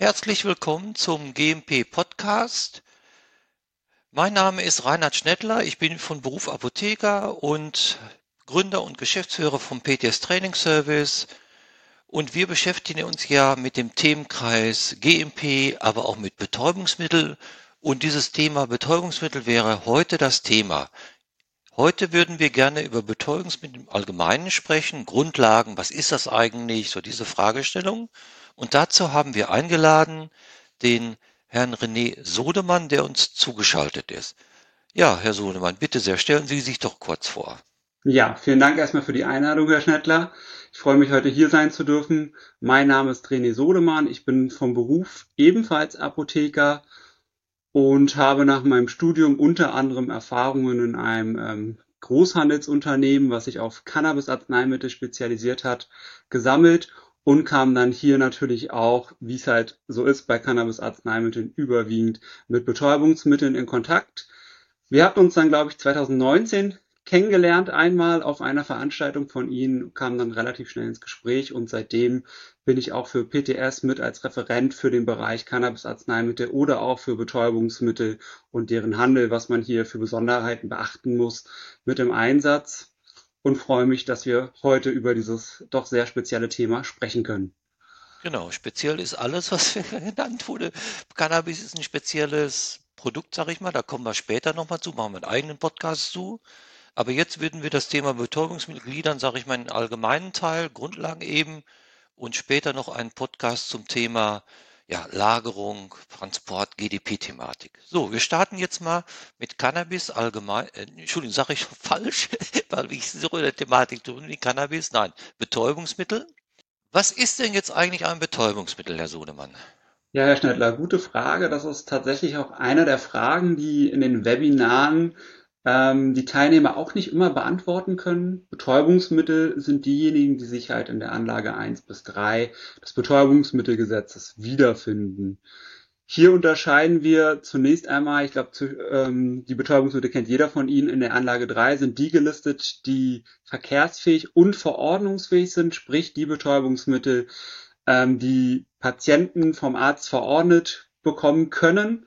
Herzlich willkommen zum GMP Podcast. Mein Name ist Reinhard Schnettler. Ich bin von Beruf Apotheker und Gründer und Geschäftsführer vom PTS Training Service. Und wir beschäftigen uns ja mit dem Themenkreis GMP, aber auch mit Betäubungsmittel. Und dieses Thema Betäubungsmittel wäre heute das Thema. Heute würden wir gerne über Betäubungsmittel im Allgemeinen sprechen, Grundlagen, was ist das eigentlich, so diese Fragestellung. Und dazu haben wir eingeladen den Herrn René Sodemann, der uns zugeschaltet ist. Ja, Herr Sodemann, bitte sehr, stellen Sie sich doch kurz vor. Ja, vielen Dank erstmal für die Einladung, Herr Schnettler. Ich freue mich, heute hier sein zu dürfen. Mein Name ist René Sodemann. Ich bin vom Beruf ebenfalls Apotheker und habe nach meinem Studium unter anderem Erfahrungen in einem ähm, Großhandelsunternehmen, was sich auf Cannabis-Arzneimittel spezialisiert hat, gesammelt und kam dann hier natürlich auch, wie es halt so ist bei Cannabis-Arzneimitteln, überwiegend mit Betäubungsmitteln in Kontakt. Wir hatten uns dann, glaube ich, 2019 kennengelernt einmal auf einer Veranstaltung von Ihnen, kam dann relativ schnell ins Gespräch und seitdem bin ich auch für PTS mit als Referent für den Bereich Cannabis-Arzneimittel oder auch für Betäubungsmittel und deren Handel, was man hier für Besonderheiten beachten muss, mit im Einsatz und freue mich, dass wir heute über dieses doch sehr spezielle Thema sprechen können. Genau, speziell ist alles, was genannt wurde. Cannabis ist ein spezielles Produkt, sag ich mal. Da kommen wir später nochmal zu, machen wir einen eigenen Podcast zu. Aber jetzt würden wir das Thema Betäubungsmittel gliedern, sage ich mal, in den allgemeinen Teil, Grundlagen eben und später noch einen Podcast zum Thema ja, Lagerung, Transport, GDP-Thematik. So, wir starten jetzt mal mit Cannabis allgemein. Äh, Entschuldigung, sage ich falsch, weil ich so in der Thematik drin wie Cannabis. Nein, Betäubungsmittel. Was ist denn jetzt eigentlich ein Betäubungsmittel, Herr Sohnemann? Ja, Herr Schneidler, gute Frage. Das ist tatsächlich auch eine der Fragen, die in den Webinaren ähm, die Teilnehmer auch nicht immer beantworten können. Betäubungsmittel sind diejenigen, die sich halt in der Anlage 1 bis 3 des Betäubungsmittelgesetzes wiederfinden. Hier unterscheiden wir zunächst einmal, ich glaube, ähm, die Betäubungsmittel kennt jeder von Ihnen, in der Anlage 3 sind die gelistet, die verkehrsfähig und verordnungsfähig sind, sprich die Betäubungsmittel, ähm, die Patienten vom Arzt verordnet bekommen können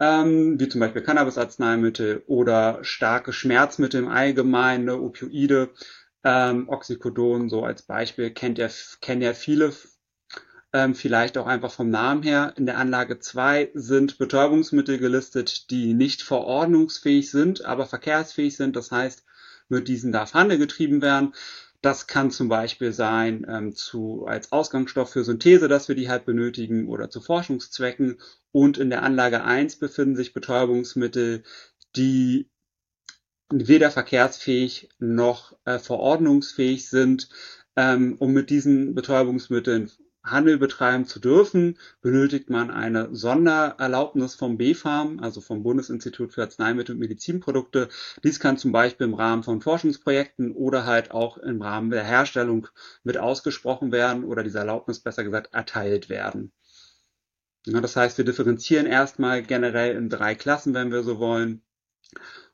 ähm, wie zum Beispiel Cannabisarzneimittel oder starke Schmerzmittel im Allgemeinen, ne, Opioide, ähm, Oxycodon so als Beispiel, kennt ja, kennen ja viele ähm, vielleicht auch einfach vom Namen her. In der Anlage 2 sind Betäubungsmittel gelistet, die nicht verordnungsfähig sind, aber verkehrsfähig sind. Das heißt, mit diesen darf Handel getrieben werden. Das kann zum Beispiel sein ähm, zu, als Ausgangsstoff für Synthese, dass wir die halt benötigen oder zu Forschungszwecken. Und in der Anlage 1 befinden sich Betäubungsmittel, die weder verkehrsfähig noch äh, verordnungsfähig sind. Ähm, um mit diesen Betäubungsmitteln Handel betreiben zu dürfen, benötigt man eine Sondererlaubnis vom BfArM, also vom Bundesinstitut für Arzneimittel und Medizinprodukte. Dies kann zum Beispiel im Rahmen von Forschungsprojekten oder halt auch im Rahmen der Herstellung mit ausgesprochen werden oder diese Erlaubnis besser gesagt erteilt werden. Ja, das heißt, wir differenzieren erstmal generell in drei Klassen, wenn wir so wollen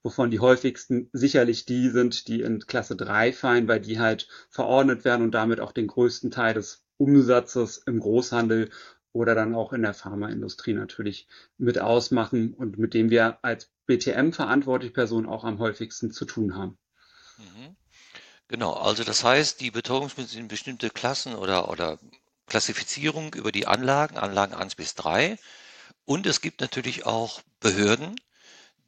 wovon die häufigsten sicherlich die sind, die in Klasse 3 fallen, weil die halt verordnet werden und damit auch den größten Teil des Umsatzes im Großhandel oder dann auch in der Pharmaindustrie natürlich mit ausmachen und mit dem wir als BTM verantwortliche Person auch am häufigsten zu tun haben. Mhm. Genau, also das heißt, die Betäubungsmittel sind bestimmte Klassen oder, oder Klassifizierung über die Anlagen, Anlagen 1 bis 3. Und es gibt natürlich auch Behörden,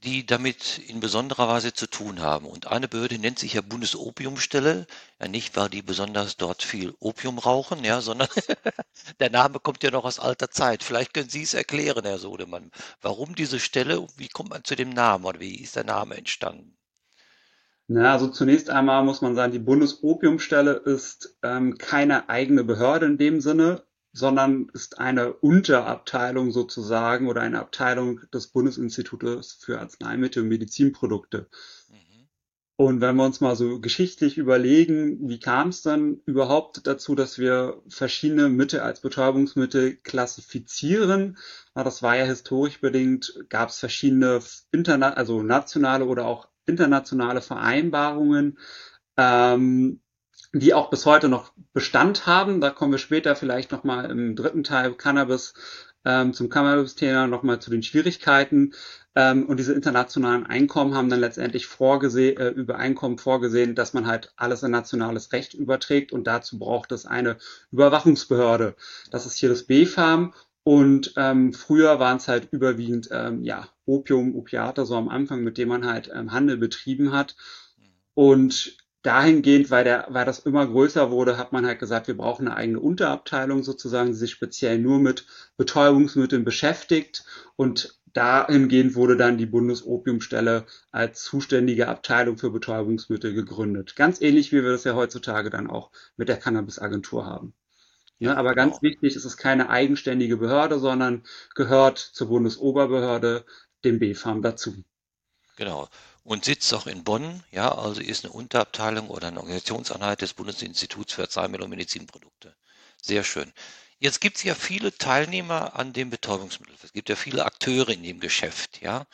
die damit in besonderer Weise zu tun haben. Und eine Behörde nennt sich ja Bundesopiumstelle, ja nicht, weil die besonders dort viel Opium rauchen, ja, sondern der Name kommt ja noch aus alter Zeit. Vielleicht können Sie es erklären, Herr Sodemann, warum diese Stelle, wie kommt man zu dem Namen oder wie ist der Name entstanden? Na, also zunächst einmal muss man sagen, die Bundesopiumstelle ist ähm, keine eigene Behörde in dem Sinne, sondern ist eine Unterabteilung sozusagen oder eine Abteilung des Bundesinstitutes für Arzneimittel und Medizinprodukte. Mhm. Und wenn wir uns mal so geschichtlich überlegen, wie kam es dann überhaupt dazu, dass wir verschiedene Mittel als Betäubungsmittel klassifizieren? Na, das war ja historisch bedingt, gab es verschiedene interna also nationale oder auch internationale Vereinbarungen, ähm, die auch bis heute noch Bestand haben. Da kommen wir später vielleicht nochmal im dritten Teil Cannabis ähm, zum Cannabis-Thema nochmal zu den Schwierigkeiten. Ähm, und diese internationalen Einkommen haben dann letztendlich vorgesehen, äh, über Einkommen vorgesehen, dass man halt alles in nationales Recht überträgt und dazu braucht es eine Überwachungsbehörde. Das ist hier das BfArM und ähm, früher waren es halt überwiegend ähm, ja Opium, Opiate so am Anfang, mit dem man halt ähm, Handel betrieben hat. Und dahingehend, weil, der, weil das immer größer wurde, hat man halt gesagt, wir brauchen eine eigene Unterabteilung sozusagen, die sich speziell nur mit Betäubungsmitteln beschäftigt. Und dahingehend wurde dann die Bundesopiumstelle als zuständige Abteilung für Betäubungsmittel gegründet. Ganz ähnlich, wie wir das ja heutzutage dann auch mit der Cannabisagentur haben. Ja, aber ganz genau. wichtig, es ist keine eigenständige Behörde, sondern gehört zur Bundesoberbehörde, dem BfArM, dazu. Genau und sitzt auch in Bonn, ja, also ist eine Unterabteilung oder eine Organisationseinheit des Bundesinstituts für Arzneimittel und Medizinprodukte. Sehr schön. Jetzt gibt es ja viele Teilnehmer an dem Betäubungsmittel. Es gibt ja viele Akteure in dem Geschäft, ja.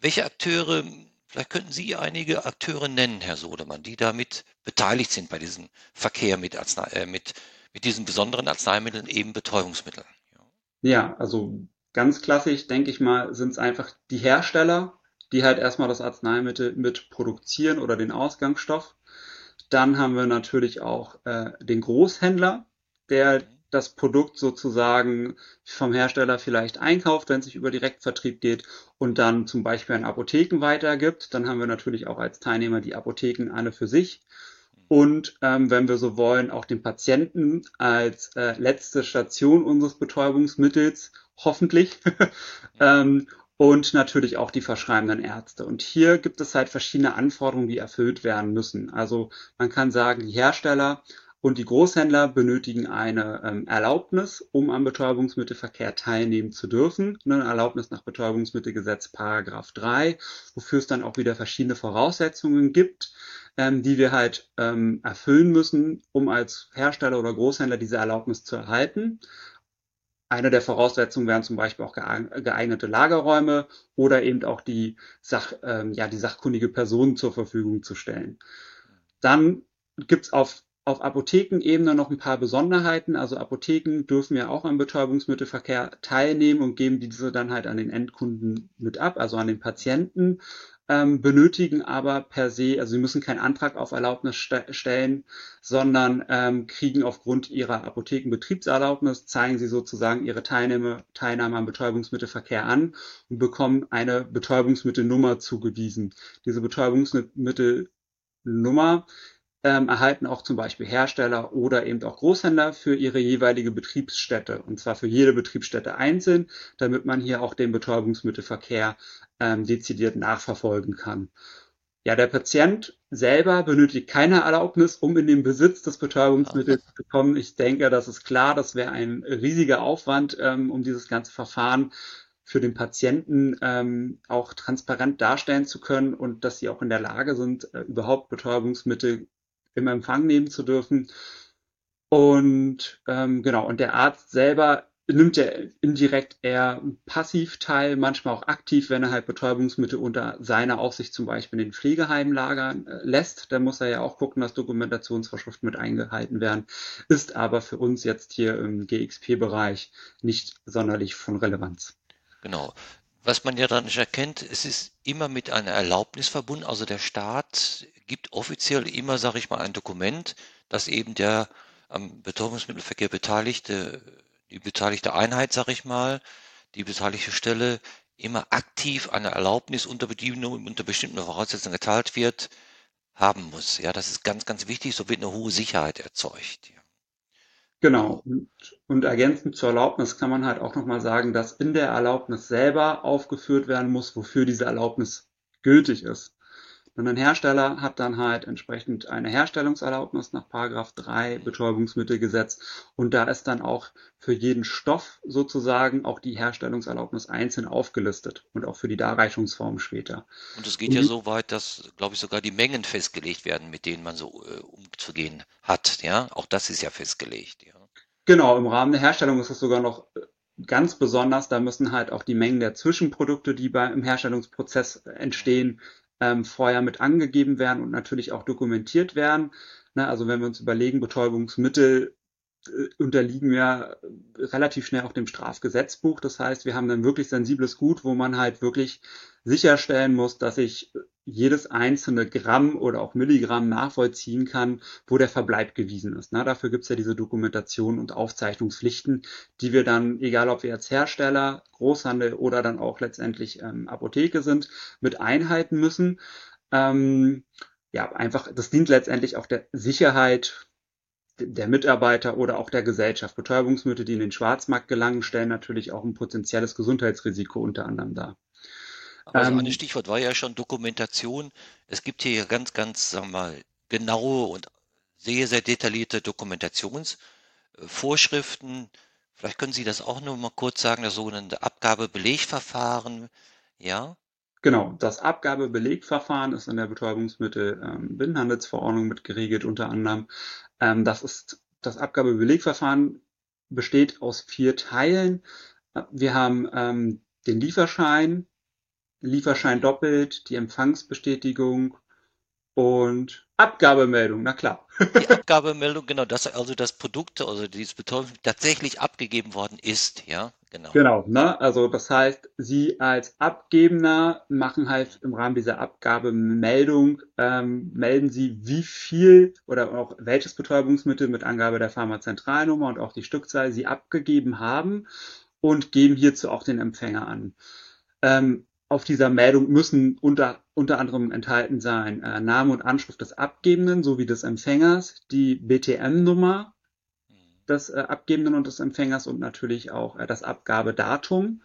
Welche Akteure, vielleicht könnten Sie einige Akteure nennen, Herr Sodemann, die damit beteiligt sind bei diesem Verkehr mit, Arznei, äh, mit, mit diesen besonderen Arzneimitteln, eben Betäubungsmitteln. Ja, ja also ganz klassisch, denke ich mal, sind es einfach die Hersteller die halt erstmal das Arzneimittel mit produzieren oder den Ausgangsstoff. Dann haben wir natürlich auch äh, den Großhändler, der das Produkt sozusagen vom Hersteller vielleicht einkauft, wenn es sich über Direktvertrieb geht und dann zum Beispiel an Apotheken weitergibt. Dann haben wir natürlich auch als Teilnehmer die Apotheken alle für sich. Und ähm, wenn wir so wollen, auch den Patienten als äh, letzte Station unseres Betäubungsmittels, hoffentlich. ähm, und natürlich auch die verschreibenden Ärzte. Und hier gibt es halt verschiedene Anforderungen, die erfüllt werden müssen. Also man kann sagen, die Hersteller und die Großhändler benötigen eine ähm, Erlaubnis, um am Betäubungsmittelverkehr teilnehmen zu dürfen. Eine Erlaubnis nach Betäubungsmittelgesetz Paragraph 3, wofür es dann auch wieder verschiedene Voraussetzungen gibt, ähm, die wir halt ähm, erfüllen müssen, um als Hersteller oder Großhändler diese Erlaubnis zu erhalten. Eine der Voraussetzungen wären zum Beispiel auch geeignete Lagerräume oder eben auch die, Sach, ähm, ja, die sachkundige Person zur Verfügung zu stellen. Dann gibt's auf auf Apothekenebene noch ein paar Besonderheiten. Also Apotheken dürfen ja auch am Betäubungsmittelverkehr teilnehmen und geben diese dann halt an den Endkunden mit ab, also an den Patienten ähm, benötigen aber per se, also sie müssen keinen Antrag auf Erlaubnis st stellen, sondern ähm, kriegen aufgrund ihrer Apothekenbetriebserlaubnis, zeigen sie sozusagen ihre Teilnahme, Teilnahme am Betäubungsmittelverkehr an und bekommen eine Betäubungsmittelnummer zugewiesen. Diese Betäubungsmittelnummer ähm, erhalten auch zum Beispiel Hersteller oder eben auch Großhändler für ihre jeweilige Betriebsstätte und zwar für jede Betriebsstätte einzeln, damit man hier auch den Betäubungsmittelverkehr ähm, dezidiert nachverfolgen kann. Ja, der Patient selber benötigt keine Erlaubnis, um in den Besitz des Betäubungsmittels zu kommen. Ich denke, das ist klar, das wäre ein riesiger Aufwand, ähm, um dieses ganze Verfahren für den Patienten ähm, auch transparent darstellen zu können und dass sie auch in der Lage sind, äh, überhaupt Betäubungsmittel im Empfang nehmen zu dürfen. Und ähm, genau, und der Arzt selber nimmt ja indirekt eher passiv teil, manchmal auch aktiv, wenn er halt Betäubungsmittel unter seiner Aufsicht zum Beispiel in den Pflegeheimen lagern äh, lässt. Da muss er ja auch gucken, dass Dokumentationsvorschriften mit eingehalten werden. Ist aber für uns jetzt hier im GXP-Bereich nicht sonderlich von Relevanz. Genau. Was man ja dann nicht erkennt, es ist immer mit einer Erlaubnis verbunden. Also der Staat gibt offiziell immer, sage ich mal, ein Dokument, dass eben der am Betäubungsmittelverkehr beteiligte die beteiligte Einheit, sag ich mal, die beteiligte Stelle immer aktiv eine Erlaubnis unter Bedienung, unter bestimmten Voraussetzungen geteilt wird, haben muss. Ja, das ist ganz, ganz wichtig. So wird eine hohe Sicherheit erzeugt. Genau. Und, und ergänzend zur Erlaubnis kann man halt auch nochmal sagen, dass in der Erlaubnis selber aufgeführt werden muss, wofür diese Erlaubnis gültig ist. Und ein Hersteller hat dann halt entsprechend eine Herstellungserlaubnis nach Paragraph 3 Betäubungsmittelgesetz und da ist dann auch für jeden Stoff sozusagen auch die Herstellungserlaubnis einzeln aufgelistet und auch für die Darreichungsform später. Und es geht und ja so weit, dass, glaube ich, sogar die Mengen festgelegt werden, mit denen man so äh, umzugehen hat. Ja, auch das ist ja festgelegt. Ja. Genau, im Rahmen der Herstellung ist es sogar noch äh, ganz besonders, da müssen halt auch die Mengen der Zwischenprodukte, die beim Herstellungsprozess entstehen, ähm, vorher mit angegeben werden und natürlich auch dokumentiert werden. Ne, also wenn wir uns überlegen, Betäubungsmittel äh, unterliegen ja relativ schnell auch dem Strafgesetzbuch. Das heißt, wir haben ein wirklich sensibles Gut, wo man halt wirklich sicherstellen muss, dass ich jedes einzelne Gramm oder auch Milligramm nachvollziehen kann, wo der Verbleib gewesen ist. Na, dafür gibt's ja diese Dokumentation und Aufzeichnungspflichten, die wir dann, egal ob wir jetzt Hersteller, Großhandel oder dann auch letztendlich ähm, Apotheke sind, mit einhalten müssen. Ähm, ja, einfach, das dient letztendlich auch der Sicherheit der Mitarbeiter oder auch der Gesellschaft. Betäubungsmittel, die in den Schwarzmarkt gelangen, stellen natürlich auch ein potenzielles Gesundheitsrisiko unter anderem dar. Aber ähm, so ein Stichwort war ja schon Dokumentation. Es gibt hier ganz, ganz, sagen wir mal, genaue und sehr, sehr detaillierte Dokumentationsvorschriften. Vielleicht können Sie das auch nur mal kurz sagen, das sogenannte Abgabebelegverfahren. Ja? Genau, das Abgabebelegverfahren ist in der Betäubungsmittel-Binnenhandelsverordnung ähm, mit geregelt unter anderem. Ähm, das ist das Abgabebelegverfahren besteht aus vier Teilen. Wir haben ähm, den Lieferschein, Lieferschein doppelt, die Empfangsbestätigung und Abgabemeldung, na klar. Die Abgabemeldung, genau, dass also das Produkt, also dieses Betäubungsmittel tatsächlich abgegeben worden ist, ja, genau. Genau, ne? Also das heißt, Sie als Abgebender machen halt im Rahmen dieser Abgabemeldung, ähm, melden Sie, wie viel oder auch welches Betäubungsmittel mit Angabe der Pharmazentralnummer und auch die Stückzahl Sie abgegeben haben und geben hierzu auch den Empfänger an. Ähm, auf dieser Meldung müssen unter, unter anderem enthalten sein äh, Name und Anschrift des Abgebenden sowie des Empfängers, die BTM-Nummer des äh, Abgebenden und des Empfängers und natürlich auch äh, das Abgabedatum. Mhm.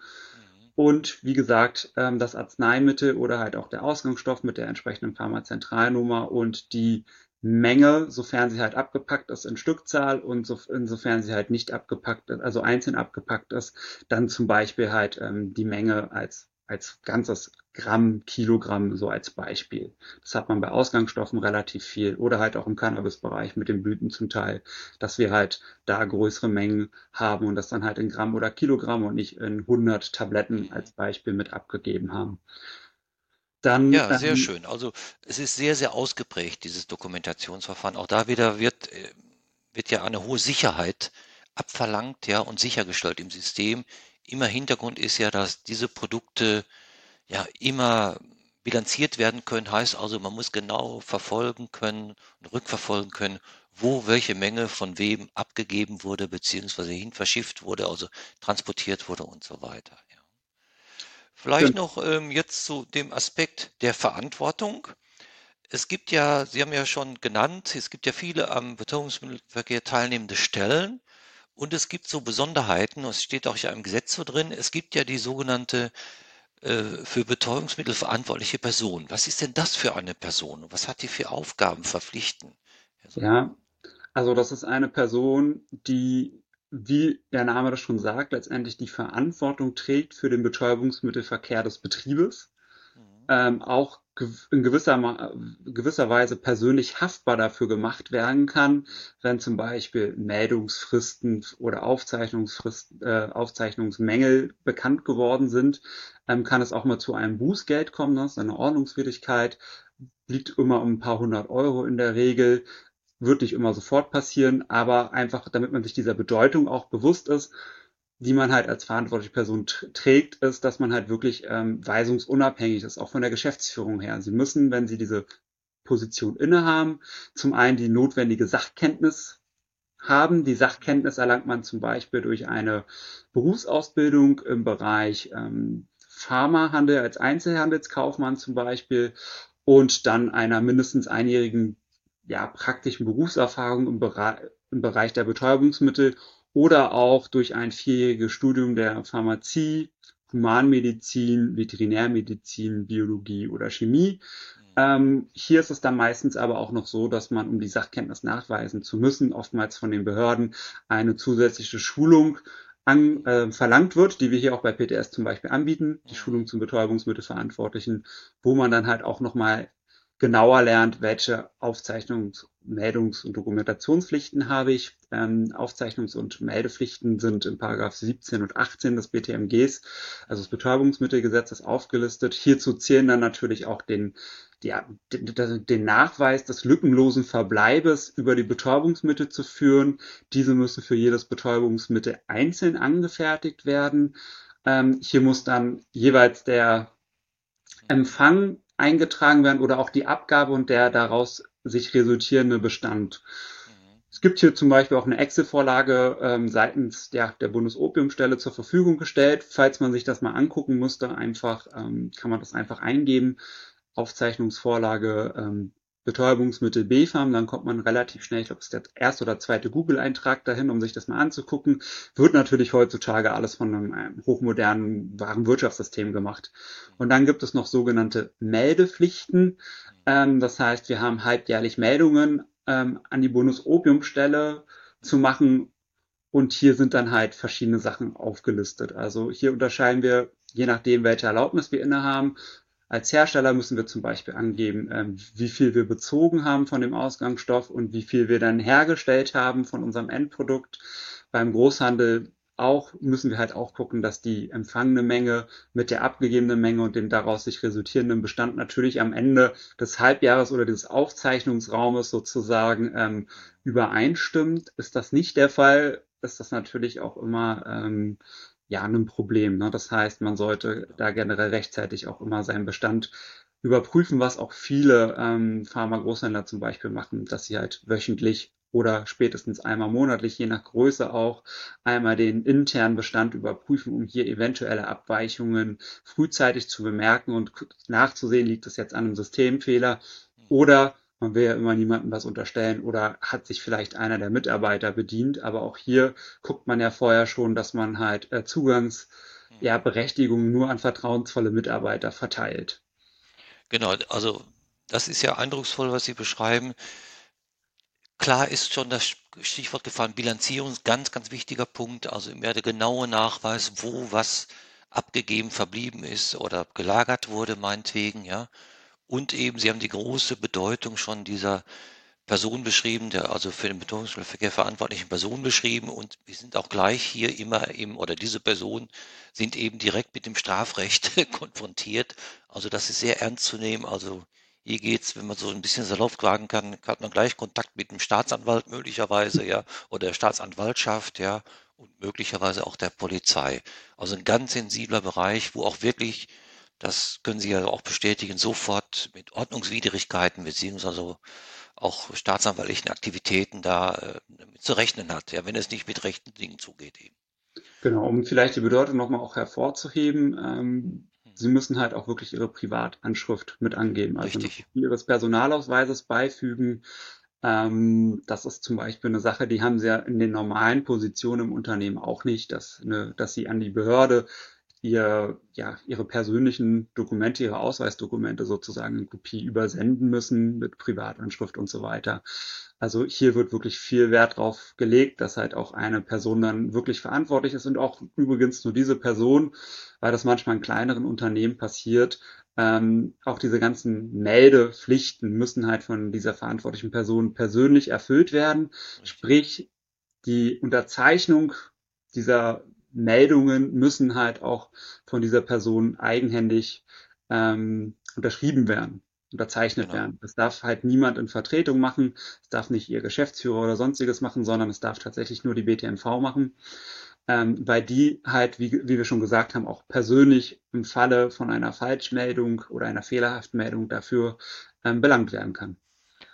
Und wie gesagt, ähm, das Arzneimittel oder halt auch der Ausgangsstoff mit der entsprechenden Pharmazentralnummer und die Menge, sofern sie halt abgepackt ist in Stückzahl und so, insofern sie halt nicht abgepackt ist, also einzeln abgepackt ist, dann zum Beispiel halt ähm, die Menge als als ganzes Gramm, Kilogramm so als Beispiel. Das hat man bei Ausgangsstoffen relativ viel oder halt auch im Cannabisbereich mit den Blüten zum Teil, dass wir halt da größere Mengen haben und das dann halt in Gramm oder Kilogramm und nicht in 100 Tabletten als Beispiel mit abgegeben haben. Dann, ja, sehr ähm, schön. Also es ist sehr, sehr ausgeprägt, dieses Dokumentationsverfahren. Auch da wieder wird, äh, wird ja eine hohe Sicherheit abverlangt, ja, und sichergestellt im System, immer Hintergrund ist ja, dass diese Produkte ja immer bilanziert werden können, heißt also, man muss genau verfolgen können und rückverfolgen können, wo welche Menge von wem abgegeben wurde, beziehungsweise hin verschifft wurde, also transportiert wurde und so weiter. Ja. Vielleicht noch ähm, jetzt zu dem Aspekt der Verantwortung. Es gibt ja, Sie haben ja schon genannt, es gibt ja viele am Betonungsmittelverkehr teilnehmende Stellen. Und es gibt so Besonderheiten, es steht auch ja im Gesetz so drin, es gibt ja die sogenannte äh, für Betäubungsmittel verantwortliche Person. Was ist denn das für eine Person? Was hat die für Aufgaben, Verpflichten? Ja, also das ist eine Person, die, wie der Name das schon sagt, letztendlich die Verantwortung trägt für den Betäubungsmittelverkehr des Betriebes, mhm. ähm, auch in gewisser, gewisser Weise persönlich haftbar dafür gemacht werden kann, wenn zum Beispiel Meldungsfristen oder Aufzeichnungsfristen, äh, Aufzeichnungsmängel bekannt geworden sind, ähm, kann es auch mal zu einem Bußgeld kommen. Das ist eine Ordnungswidrigkeit, liegt immer um ein paar hundert Euro in der Regel, wird nicht immer sofort passieren, aber einfach, damit man sich dieser Bedeutung auch bewusst ist, die man halt als verantwortliche Person trägt, ist, dass man halt wirklich ähm, weisungsunabhängig ist, auch von der Geschäftsführung her. Sie müssen, wenn sie diese Position innehaben, zum einen die notwendige Sachkenntnis haben. Die Sachkenntnis erlangt man zum Beispiel durch eine Berufsausbildung im Bereich ähm, Pharmahandel als Einzelhandelskaufmann zum Beispiel und dann einer mindestens einjährigen ja, praktischen Berufserfahrung im, Bereich, im Bereich der Betäubungsmittel oder auch durch ein vierjähriges Studium der Pharmazie, Humanmedizin, Veterinärmedizin, Biologie oder Chemie. Mhm. Ähm, hier ist es dann meistens aber auch noch so, dass man, um die Sachkenntnis nachweisen zu müssen, oftmals von den Behörden eine zusätzliche Schulung an, äh, verlangt wird, die wir hier auch bei PTS zum Beispiel anbieten, die. Schulung zum Betäubungsmittelverantwortlichen, wo man dann halt auch nochmal genauer lernt, welche Aufzeichnungs-, Meldungs- und Dokumentationspflichten habe ich. Ähm, Aufzeichnungs- und Meldepflichten sind in Paragraph 17 und 18 des BTMGs, also des Betäubungsmittelgesetzes, aufgelistet. Hierzu zählen dann natürlich auch den ja, den Nachweis des lückenlosen Verbleibes über die Betäubungsmittel zu führen. Diese müssen für jedes Betäubungsmittel einzeln angefertigt werden. Ähm, hier muss dann jeweils der Empfang eingetragen werden oder auch die Abgabe und der daraus sich resultierende Bestand. Mhm. Es gibt hier zum Beispiel auch eine Excel-Vorlage ähm, seitens der, der Bundesopiumstelle zur Verfügung gestellt. Falls man sich das mal angucken musste, einfach ähm, kann man das einfach eingeben. Aufzeichnungsvorlage ähm, Betäubungsmittel BFAM, dann kommt man relativ schnell, ich glaube, es ist der erste oder zweite Google-Eintrag dahin, um sich das mal anzugucken. Wird natürlich heutzutage alles von einem, einem hochmodernen Warenwirtschaftssystem gemacht. Und dann gibt es noch sogenannte Meldepflichten. Ähm, das heißt, wir haben halbjährlich Meldungen ähm, an die Bundesopiumstelle zu machen. Und hier sind dann halt verschiedene Sachen aufgelistet. Also hier unterscheiden wir, je nachdem, welche Erlaubnis wir innehaben, als Hersteller müssen wir zum Beispiel angeben, ähm, wie viel wir bezogen haben von dem Ausgangsstoff und wie viel wir dann hergestellt haben von unserem Endprodukt. Beim Großhandel auch müssen wir halt auch gucken, dass die empfangene Menge mit der abgegebenen Menge und dem daraus sich resultierenden Bestand natürlich am Ende des Halbjahres oder des Aufzeichnungsraumes sozusagen ähm, übereinstimmt. Ist das nicht der Fall, ist das natürlich auch immer ähm, ja ein Problem. Ne? Das heißt, man sollte da generell rechtzeitig auch immer seinen Bestand überprüfen, was auch viele ähm, Pharma-Großhändler zum Beispiel machen, dass sie halt wöchentlich oder spätestens einmal monatlich, je nach Größe auch, einmal den internen Bestand überprüfen, um hier eventuelle Abweichungen frühzeitig zu bemerken und nachzusehen, liegt es jetzt an einem Systemfehler oder man will ja immer niemandem was unterstellen oder hat sich vielleicht einer der Mitarbeiter bedient, aber auch hier guckt man ja vorher schon, dass man halt äh, Zugangsberechtigungen ja, nur an vertrauensvolle Mitarbeiter verteilt. Genau, also das ist ja eindrucksvoll, was Sie beschreiben. Klar ist schon das Stichwort gefallen, Bilanzierung ist ganz, ganz wichtiger Punkt. Also mehr der genaue Nachweis, wo was abgegeben verblieben ist oder gelagert wurde, meinetwegen, ja. Und eben, Sie haben die große Bedeutung schon dieser Person beschrieben, der also für den Betonungsverkehr verantwortlichen Person beschrieben. Und wir sind auch gleich hier immer eben, oder diese Personen sind eben direkt mit dem Strafrecht konfrontiert. Also das ist sehr ernst zu nehmen. Also hier geht's, wenn man so ein bisschen salopp sagen kann, hat man gleich Kontakt mit dem Staatsanwalt möglicherweise, ja, oder der Staatsanwaltschaft, ja, und möglicherweise auch der Polizei. Also ein ganz sensibler Bereich, wo auch wirklich das können Sie ja auch bestätigen, sofort mit Ordnungswidrigkeiten beziehungsweise auch staatsanwaltlichen Aktivitäten da äh, zu rechnen hat, ja, wenn es nicht mit rechten Dingen zugeht eben. Genau, um vielleicht die Bedeutung nochmal auch hervorzuheben, ähm, hm. Sie müssen halt auch wirklich Ihre Privatanschrift mit angeben, also. Ihres Personalausweises beifügen. Ähm, das ist zum Beispiel eine Sache, die haben Sie ja in den normalen Positionen im Unternehmen auch nicht, dass, eine, dass Sie an die Behörde ihr, ja, ihre persönlichen Dokumente, ihre Ausweisdokumente sozusagen in Kopie übersenden müssen mit Privatanschrift und so weiter. Also hier wird wirklich viel Wert drauf gelegt, dass halt auch eine Person dann wirklich verantwortlich ist und auch übrigens nur diese Person, weil das manchmal in kleineren Unternehmen passiert, ähm, auch diese ganzen Meldepflichten müssen halt von dieser verantwortlichen Person persönlich erfüllt werden. Sprich, die Unterzeichnung dieser Meldungen müssen halt auch von dieser Person eigenhändig ähm, unterschrieben werden, unterzeichnet genau. werden. Das darf halt niemand in Vertretung machen, es darf nicht ihr Geschäftsführer oder sonstiges machen, sondern es darf tatsächlich nur die BTMV machen, ähm, weil die halt, wie, wie wir schon gesagt haben, auch persönlich im Falle von einer Falschmeldung oder einer fehlerhaften Meldung dafür ähm, belangt werden kann.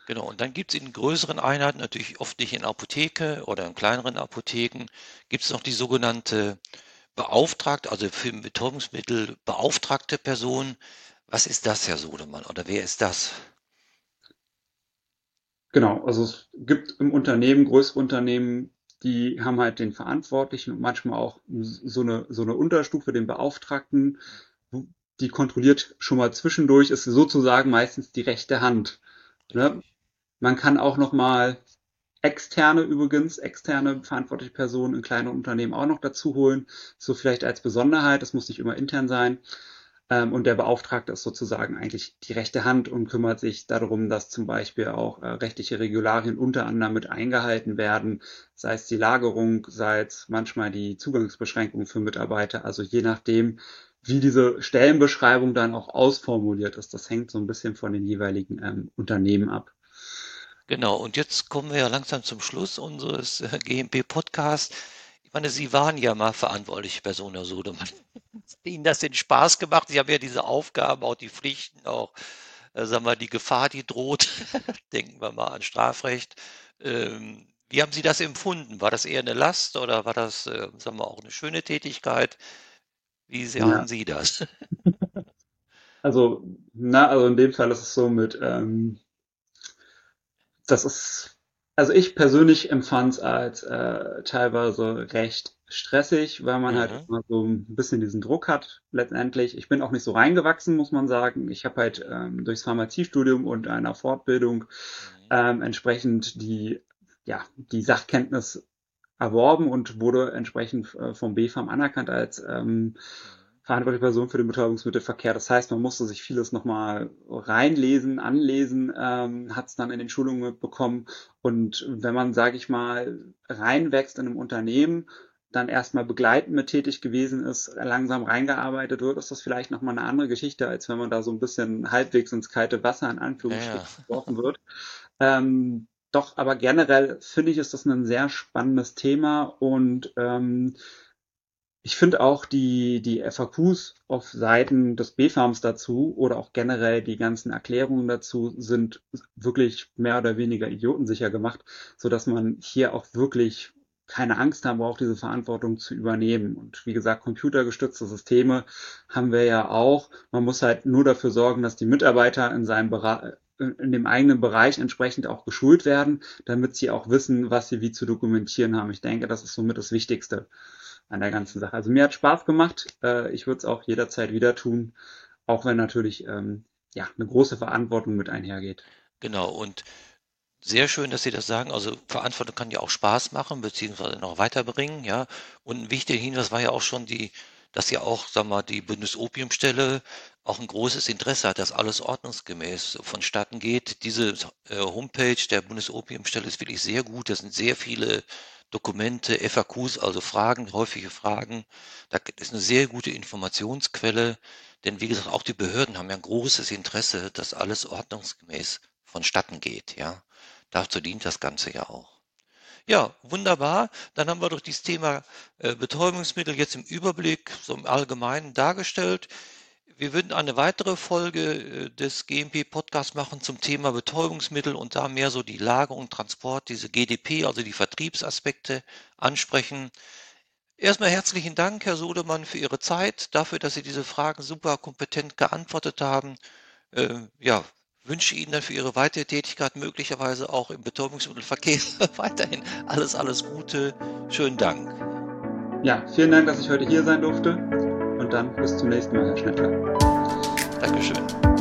Genau, und dann gibt es in größeren Einheiten, natürlich oft nicht in Apotheke oder in kleineren Apotheken, gibt es noch die sogenannte Beauftragte, also für Betäubungsmittel beauftragte Person. Was ist das, Herr Sodemann, oder wer ist das? Genau, also es gibt im Unternehmen, größere Unternehmen, die haben halt den Verantwortlichen und manchmal auch so eine, so eine Unterstufe, den Beauftragten, die kontrolliert schon mal zwischendurch, ist sozusagen meistens die rechte Hand. Ne? Man kann auch noch mal externe übrigens, externe verantwortliche Personen in kleinen Unternehmen auch noch dazu holen. So vielleicht als Besonderheit, das muss nicht immer intern sein. Ähm, und der Beauftragte ist sozusagen eigentlich die rechte Hand und kümmert sich darum, dass zum Beispiel auch äh, rechtliche Regularien unter anderem mit eingehalten werden, sei es die Lagerung, sei es manchmal die Zugangsbeschränkungen für Mitarbeiter. Also je nachdem, wie diese Stellenbeschreibung dann auch ausformuliert ist. Das hängt so ein bisschen von den jeweiligen ähm, Unternehmen ab. Genau, und jetzt kommen wir ja langsam zum Schluss unseres äh, GMP-Podcasts. Ich meine, Sie waren ja mal verantwortliche Person der Sodemann. Ihnen das den Spaß gemacht? Sie haben ja diese Aufgaben, auch die Pflichten, auch, äh, sagen wir, die Gefahr, die droht. Denken wir mal an Strafrecht. Ähm, wie haben Sie das empfunden? War das eher eine Last oder war das, äh, sagen wir, auch eine schöne Tätigkeit? Wie sehen Ja. Sie das? Also, na, also in dem Fall ist es so mit, ähm, das ist, also ich persönlich empfand es als äh, teilweise recht stressig, weil man halt Mhm. immer so ein bisschen diesen Druck hat letztendlich. Ich bin auch nicht so reingewachsen, muss man sagen. Ich habe halt ähm, durchs Pharmaziestudium und einer Fortbildung Mhm. ähm, entsprechend die, ja, die Sachkenntnis erworben und wurde entsprechend äh, vom BfArM anerkannt als ähm, verantwortliche Person für den Betäubungsmittelverkehr. Das heißt, man musste sich vieles nochmal reinlesen, anlesen, ähm, hat es dann in den Schulungen mitbekommen. Und wenn man, sage ich mal, reinwächst in einem Unternehmen, dann erstmal begleitend mit tätig gewesen ist, langsam reingearbeitet wird, ist das vielleicht nochmal eine andere Geschichte, als wenn man da so ein bisschen halbwegs ins kalte Wasser in Anführungsstrichen ja. geworfen wird. Ähm, doch, aber generell finde ich, ist das ein sehr spannendes Thema und ähm, ich finde auch die, die FAQs auf Seiten des BfArMs dazu oder auch generell die ganzen Erklärungen dazu sind wirklich mehr oder weniger idiotensicher gemacht, so dass man hier auch wirklich keine Angst haben braucht, diese Verantwortung zu übernehmen. Und wie gesagt, computergestützte Systeme haben wir ja auch. Man muss halt nur dafür sorgen, dass die Mitarbeiter in seinem Bereich in dem eigenen Bereich entsprechend auch geschult werden, damit sie auch wissen, was sie wie zu dokumentieren haben. Ich denke, das ist somit das Wichtigste an der ganzen Sache. Also mir hat Spaß gemacht. Äh, ich würde es auch jederzeit wieder tun, auch wenn natürlich ähm, ja eine große Verantwortung mit einhergeht. Genau, und sehr schön, dass Sie das sagen. Also Verantwortung kann ja auch Spaß machen, beziehungsweise noch weiterbringen, ja. Und ein wichtiger Hinweis war ja auch schon die, dass ja auch, sag mal, die Bundesopiumstelle auch ein großes Interesse hat, dass alles ordnungsgemäß vonstatten geht. Diese äh, Homepage der Bundesopiumstelle ist wirklich sehr gut. Da sind sehr viele Dokumente, FAQs, also Fragen, häufige Fragen. Da ist eine sehr gute Informationsquelle, denn wie gesagt, auch die Behörden haben ja ein großes Interesse, dass alles ordnungsgemäß vonstatten geht, ja. Dazu dient das Ganze ja auch. Ja, wunderbar. Dann haben wir doch dieses Thema äh, Betäubungsmittel jetzt im Überblick, so im Allgemeinen dargestellt. Wir würden eine weitere Folge äh, des GMP-Podcasts machen zum Thema Betäubungsmittel und da mehr so die Lagerung, Transport, diese GDP, also die Vertriebsaspekte ansprechen. Erstmal herzlichen Dank, Herr Sodemann, für Ihre Zeit, dafür, dass Sie diese Fragen super kompetent geantwortet haben. Äh, ja, wünsche Ihnen dann für Ihre weitere Tätigkeit möglicherweise auch im Betäubungsmittelverkehr weiterhin alles, alles Gute. Schönen Dank. Ja, vielen Dank, dass ich heute hier sein durfte und dann bis zum nächsten Mal, Herr Schnettler. Dankeschön.